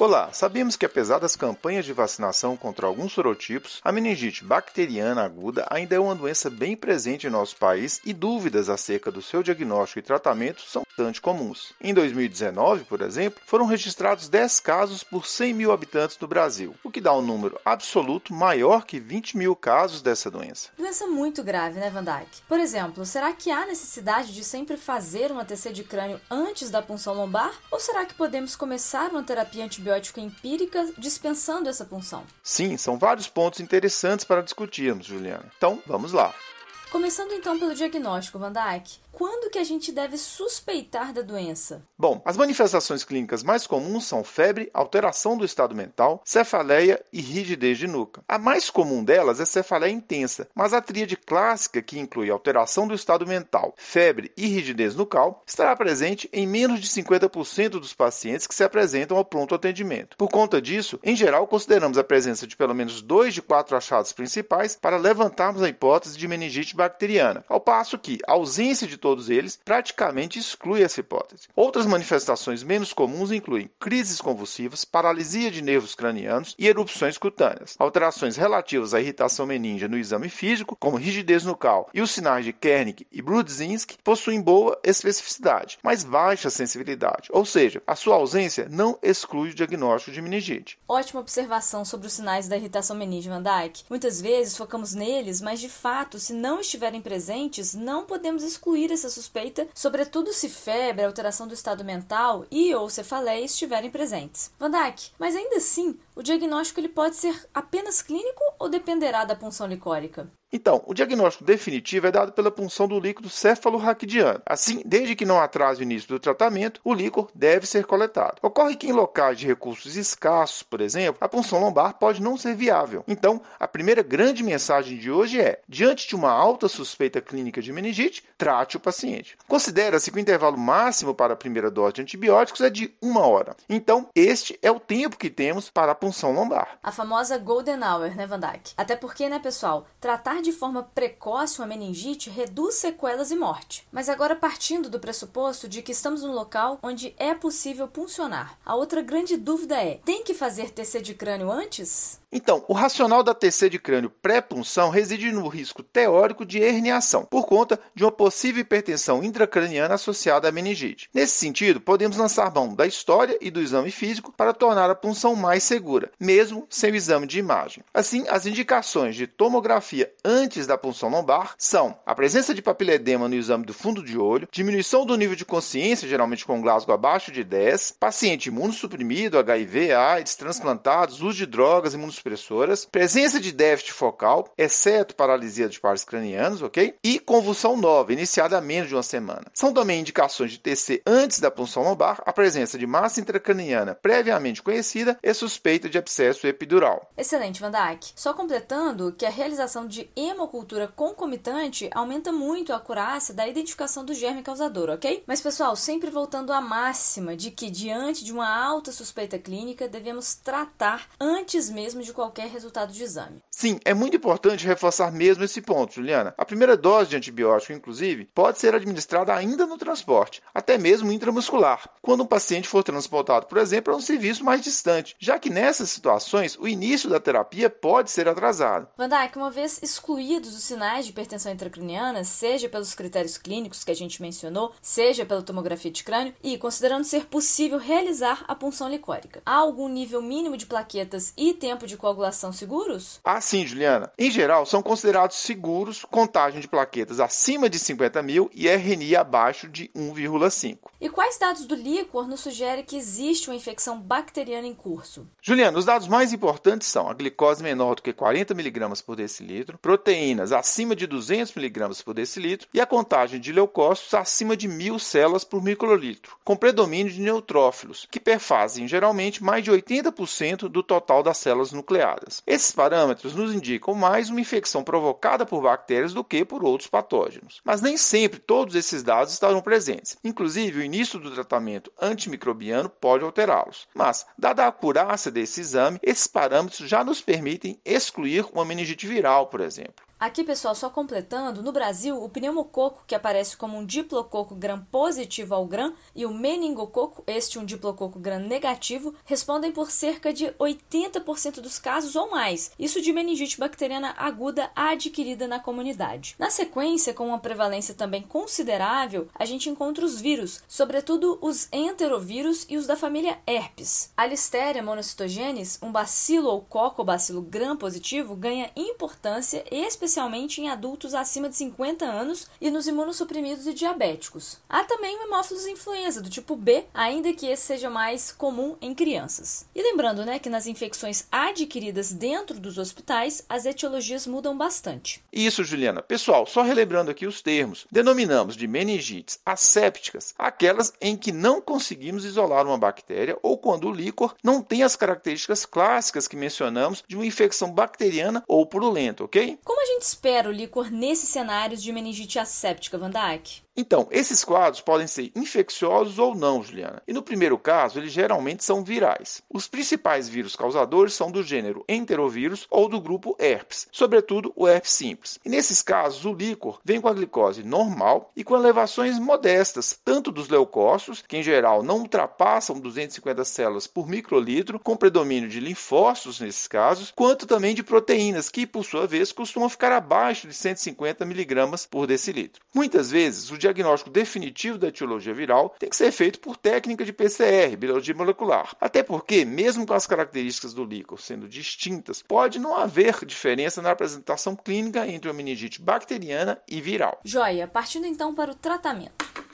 Olá, sabemos que apesar das campanhas de vacinação contra alguns sorotipos, a meningite bacteriana aguda ainda é uma doença bem presente em nosso país e dúvidas acerca do seu diagnóstico e tratamento são bastante comuns. Em 2019, por exemplo, foram registrados 10 casos por 100 mil habitantes do Brasil, o que dá um número absoluto maior que 20 mil casos dessa doença. Doença muito grave, né, Van Dyke? Por exemplo, será que há necessidade de sempre fazer uma TC de crânio antes da punção lombar? Ou será que podemos começar uma terapia antibiótica empírica dispensando essa punção? Sim, são vários pontos interessantes para discutirmos, Juliana. Então, vamos lá. Começando então pelo diagnóstico, Van Dijk. Quando que a gente deve suspeitar da doença? Bom, as manifestações clínicas mais comuns são febre, alteração do estado mental, cefaleia e rigidez de nuca. A mais comum delas é cefaleia intensa, mas a tríade clássica, que inclui alteração do estado mental, febre e rigidez nucal, estará presente em menos de 50% dos pacientes que se apresentam ao pronto atendimento. Por conta disso, em geral, consideramos a presença de pelo menos dois de quatro achados principais para levantarmos a hipótese de meningite bacteriana, ao passo que a ausência de todos eles praticamente exclui essa hipótese. Outras manifestações menos comuns incluem crises convulsivas, paralisia de nervos cranianos e erupções cutâneas. Alterações relativas à irritação meníngea no exame físico, como rigidez nucal e os sinais de Kernick e Brudzinski, possuem boa especificidade, mas baixa sensibilidade, ou seja, a sua ausência não exclui o diagnóstico de meningite. Ótima observação sobre os sinais da irritação meníngea, Van Dyke. Muitas vezes focamos neles, mas de fato, se não estiverem presentes, não podemos excluir essa suspeita, sobretudo se febre, alteração do estado mental e ou cefaleia estiverem presentes. Van mas ainda assim, o diagnóstico ele pode ser apenas clínico ou dependerá da punção licórica? Então, o diagnóstico definitivo é dado pela punção do líquido cefalorraquidiano. Assim, desde que não atrase o início do tratamento, o líquor deve ser coletado. Ocorre que em locais de recursos escassos, por exemplo, a punção lombar pode não ser viável. Então, a primeira grande mensagem de hoje é: diante de uma alta suspeita clínica de meningite, trate o paciente. Considera-se que o intervalo máximo para a primeira dose de antibióticos é de uma hora. Então, este é o tempo que temos para a punção A famosa golden hour, né, Van Dyke? Até porque, né, pessoal, tratar de forma precoce uma meningite reduz sequelas e morte. Mas agora partindo do pressuposto de que estamos num local onde é possível puncionar, a outra grande dúvida é: tem que fazer TC de crânio antes? Então, o racional da TC de crânio pré-punção reside no risco teórico de herniação, por conta de uma possível hipertensão intracraniana associada à meningite. Nesse sentido, podemos lançar mão da história e do exame físico para tornar a punção mais segura, mesmo sem o exame de imagem. Assim, as indicações de tomografia antes da punção lombar são a presença de papiledema no exame do fundo de olho, diminuição do nível de consciência, geralmente com Glasgow abaixo de 10, paciente imunossuprimido, HIV, AIDS, transplantados, uso de drogas, imunossuprimidos expressoras, presença de déficit focal, exceto paralisia dos pares cranianos, ok? E convulsão nova, iniciada há menos de uma semana. São também indicações de TC antes da punção lombar, a presença de massa intracraniana previamente conhecida e suspeita de abscesso epidural. Excelente, Van Dijk. Só completando que a realização de hemocultura concomitante aumenta muito a acurácia da identificação do germe causador, ok? Mas, pessoal, sempre voltando à máxima de que, diante de uma alta suspeita clínica, devemos tratar antes mesmo de qualquer resultado de exame. Sim, é muito importante reforçar mesmo esse ponto, Juliana. A primeira dose de antibiótico, inclusive, pode ser administrada ainda no transporte, até mesmo intramuscular, quando um paciente for transportado, por exemplo, a um serviço mais distante, já que nessas situações o início da terapia pode ser atrasado. Van Dijk, uma vez excluídos os sinais de hipertensão intracraniana, seja pelos critérios clínicos que a gente mencionou, seja pela tomografia de crânio, e considerando ser possível realizar a punção licórica, há algum nível mínimo de plaquetas e tempo de coagulação seguros? Ah, sim, Juliana. Em geral, são considerados seguros contagem de plaquetas acima de 50 mil e RNI abaixo de 1,5. E quais dados do líquor nos sugere que existe uma infecção bacteriana em curso? Juliana, os dados mais importantes são a glicose menor do que 40 mg por decilitro, proteínas acima de 200 mg por decilitro e a contagem de leucócitos acima de 1.000 células por microlitro, com predomínio de neutrófilos, que perfazem geralmente mais de 80% do total das células nucleadas. Esses parâmetros nos indicam mais uma infecção provocada por bactérias do que por outros patógenos. Mas nem sempre todos esses dados estarão presentes. Inclusive, o início do tratamento antimicrobiano pode alterá-los. Mas, dada a acurácia desse exame, esses parâmetros já nos permitem excluir uma meningite viral, por exemplo. Aqui, pessoal, só completando, no Brasil, o pneumococo, que aparece como um diplococo gram positivo ao gram, e o meningococo, este um diplococo gram negativo, respondem por cerca de 80% dos casos ou mais, isso de meningite bacteriana aguda adquirida na comunidade. Na sequência, com uma prevalência também considerável, a gente encontra os vírus, sobretudo os enterovírus e os da família herpes. A Listeria monocytogenes, um bacilo ou cocobacilo gram positivo, ganha importância especialmente em adultos acima de 50 anos e nos imunossuprimidos e diabéticos. Há também o hemófilos influenza do tipo B, ainda que esse seja mais comum em crianças. E lembrando, né, que nas infecções adquiridas dentro dos hospitais, as etiologias mudam bastante. Isso, Juliana. Pessoal, só relembrando aqui os termos. Denominamos de meningites assépticas aquelas em que não conseguimos isolar uma bactéria ou quando o líquor não tem as características clássicas que mencionamos de uma infecção bacteriana ou purulenta, ok? Como a gente espera o líquor nesses cenários de meningite asséptica, Van Dijk? Então, esses quadros podem ser infecciosos ou não, Juliana. E no primeiro caso, eles geralmente são virais. Os principais vírus causadores são do gênero enterovírus ou do grupo herpes, sobretudo o herpes simples. E nesses casos, o líquor vem com a glicose normal e com elevações modestas, tanto dos leucócitos, que em geral não ultrapassam 250 células por microlitro, com predomínio de linfócitos nesses casos, quanto também de proteínas, que por sua vez costumam ficar abaixo de 150 mg por decilitro. Muitas vezes, o diagnóstico definitivo da etiologia viral tem que ser feito por técnica de PCR, biologia molecular. Até porque, mesmo com as características do líquor sendo distintas, pode não haver diferença na apresentação clínica entre a meningite bacteriana e viral. Joia, partindo então para o tratamento.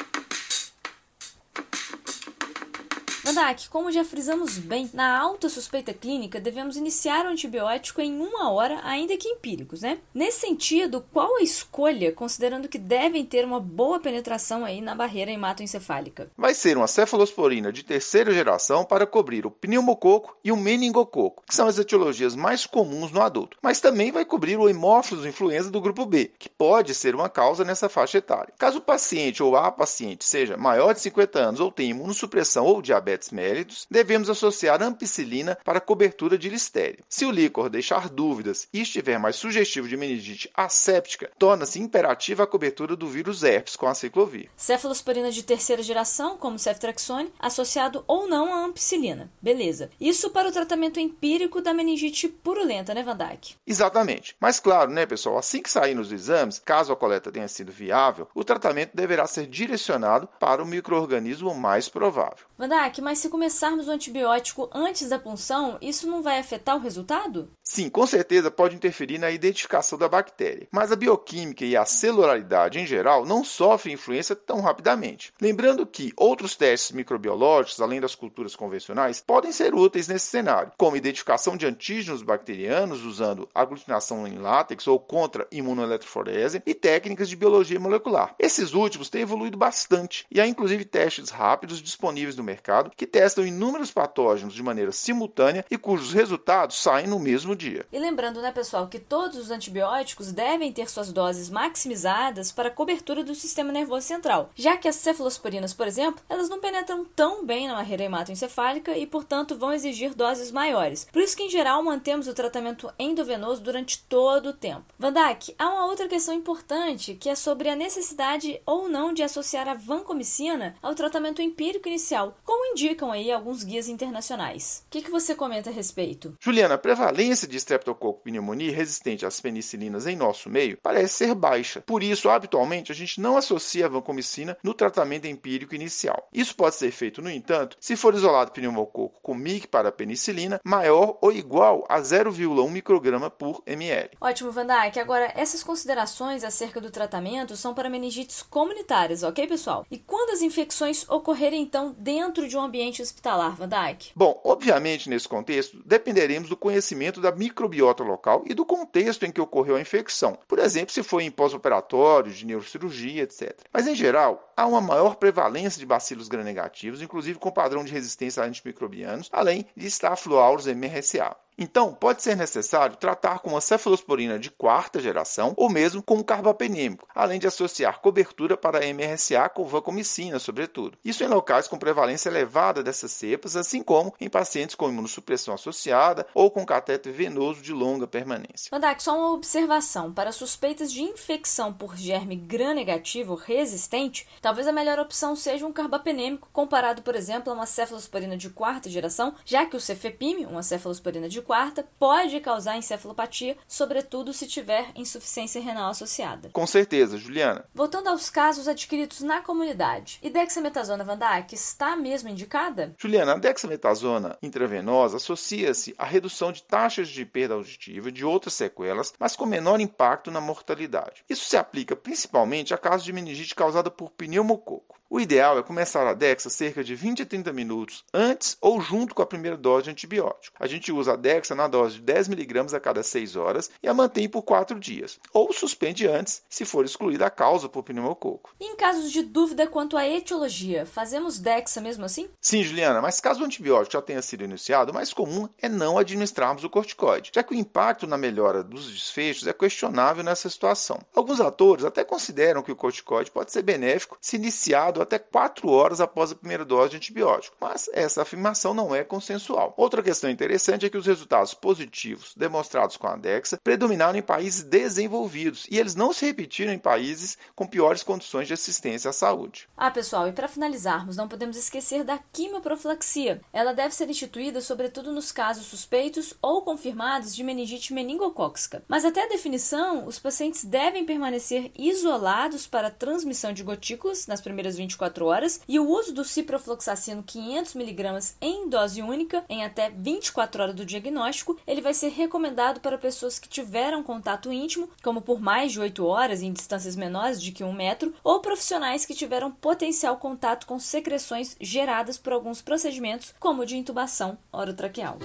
Mandak, como já frisamos bem, na alta suspeita clínica devemos iniciar o antibiótico em uma hora, ainda que empíricos, né? Nesse sentido, qual a escolha, considerando que devem ter uma boa penetração aí na barreira hematoencefálica? Vai ser uma cefalosporina de terceira geração para cobrir o pneumococo e o meningococo, que são as etiologias mais comuns no adulto, mas também vai cobrir o hemófilos influenza do grupo B, que pode ser uma causa nessa faixa etária. Caso o paciente ou a paciente seja maior de 50 anos ou tenha imunossupressão ou diabetes diabetes mellitus, devemos associar ampicilina para cobertura de listério. Se o líquor deixar dúvidas e estiver mais sugestivo de meningite asséptica, torna-se imperativa a cobertura do vírus herpes com a ciclovir. Cefalosporina de terceira geração, como ceftraxone, associado ou não à ampicilina. Beleza. Isso para o tratamento empírico da meningite purulenta, né, Van Dyke? Exatamente. Mas claro, né, pessoal, assim que sair nos exames, caso a coleta tenha sido viável, o tratamento deverá ser direcionado para o microorganismo mais provável. Van Dyke, mas se começarmos o antibiótico antes da punção, isso não vai afetar o resultado? Sim, com certeza pode interferir na identificação da bactéria, mas a bioquímica e a celularidade em geral não sofrem influência tão rapidamente. Lembrando que outros testes microbiológicos, além das culturas convencionais, podem ser úteis nesse cenário, como identificação de antígenos bacterianos usando aglutinação em látex ou contra imunoeletroforese e técnicas de biologia molecular. Esses últimos têm evoluído bastante e há inclusive testes rápidos disponíveis no mercado que testam inúmeros patógenos de maneira simultânea e cujos resultados saem no mesmo dia. E lembrando, né, pessoal, que todos os antibióticos devem ter suas doses maximizadas para a cobertura do sistema nervoso central, já que as cefalosporinas, por exemplo, elas não penetram tão bem na barreira hematoencefálica e, portanto, vão exigir doses maiores. Por isso que, em geral, mantemos o tratamento endovenoso durante todo o tempo. Vandak, há uma outra questão importante que é sobre a necessidade ou não de associar a vancomicina ao tratamento empírico inicial, como indica indicam aí alguns guias internacionais. O que, que você comenta a respeito? Juliana, a prevalência de Streptococcus pneumoniae resistente às penicilinas em nosso meio parece ser baixa. Por isso, habitualmente, a gente não associa a vancomicina no tratamento empírico inicial. Isso pode ser feito, no entanto, se for isolado pneumococo com MIC para penicilina maior ou igual a 0,1 micrograma por ml. Ótimo, Van Dijk. Agora, essas considerações acerca do tratamento são para meningites comunitárias, ok, pessoal? E quando as infecções ocorrerem, então, dentro de um ambiente ambiente hospitalar, Van Dijk? Bom, obviamente, nesse contexto, dependeremos do conhecimento da microbiota local e do contexto em que ocorreu a infecção. Por exemplo, se foi em pós-operatório, de neurocirurgia, etc. Mas, em geral, há uma maior prevalência de bacilos gram-negativos, inclusive com padrão de resistência a antimicrobianos, além de Staphylococcus MRSA. Então, pode ser necessário tratar com uma cefalosporina de quarta geração ou mesmo com um carbapenêmico, além de associar cobertura para MRSA com vancomicina, sobretudo. Isso em locais com prevalência elevada dessas cepas, assim como em pacientes com imunossupressão associada ou com catéter venoso de longa permanência. Mandak, só uma observação. Para suspeitas de infecção por germe gram-negativo resistente, talvez a melhor opção seja um carbapenêmico, comparado, por exemplo, a uma cefalosporina de quarta geração, já que o cefepime, uma cefalosporina de quarta pode causar encefalopatia, sobretudo se tiver insuficiência renal associada. Com certeza, Juliana. Voltando aos casos adquiridos na comunidade, e dexametasona Van Dyke está mesmo indicada? Juliana, a dexametasona intravenosa associa-se à redução de taxas de perda auditiva e de outras sequelas, mas com menor impacto na mortalidade. Isso se aplica principalmente a casos de meningite causada por pneumococo. O ideal é começar a Dexa cerca de 20 a 30 minutos antes ou junto com a primeira dose de antibiótico. A gente usa a Dexa na dose de 10 mg a cada 6 horas e a mantém por 4 dias, ou suspende antes se for excluída a causa por pneumococo. E em casos de dúvida quanto à etiologia, fazemos Dexa mesmo assim? Sim, Juliana, mas caso o antibiótico já tenha sido iniciado, o mais comum é não administrarmos o corticoide, já que o impacto na melhora dos desfechos é questionável nessa situação. Alguns atores até consideram que o corticoide pode ser benéfico se iniciado até 4 horas após a primeira dose de antibiótico, mas essa afirmação não é consensual. Outra questão interessante é que os resultados positivos demonstrados com a Dexa predominaram em países desenvolvidos e eles não se repetiram em países com piores condições de assistência à saúde. Ah, pessoal, e para finalizarmos, não podemos esquecer da quimioprofilaxia. Ela deve ser instituída sobretudo nos casos suspeitos ou confirmados de meningite meningocócica. Mas até a definição, os pacientes devem permanecer isolados para transmissão de gotículas nas primeiras 20 24 horas e o uso do ciprofloxacino 500mg em dose única em até 24 horas do diagnóstico, ele vai ser recomendado para pessoas que tiveram contato íntimo, como por mais de 8 horas em distâncias menores de que um metro, ou profissionais que tiveram potencial contato com secreções geradas por alguns procedimentos, como de intubação orotraqueal.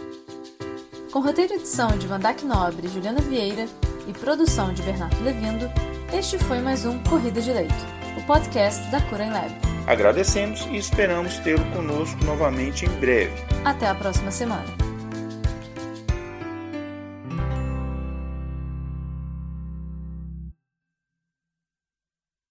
Com roteiro e edição de Vandac Nobre e Juliana Vieira e produção de Bernardo Levindo, este foi mais um Corrida de Leito o podcast da Cura Lab. Agradecemos e esperamos tê-lo conosco novamente em breve. Até a próxima semana.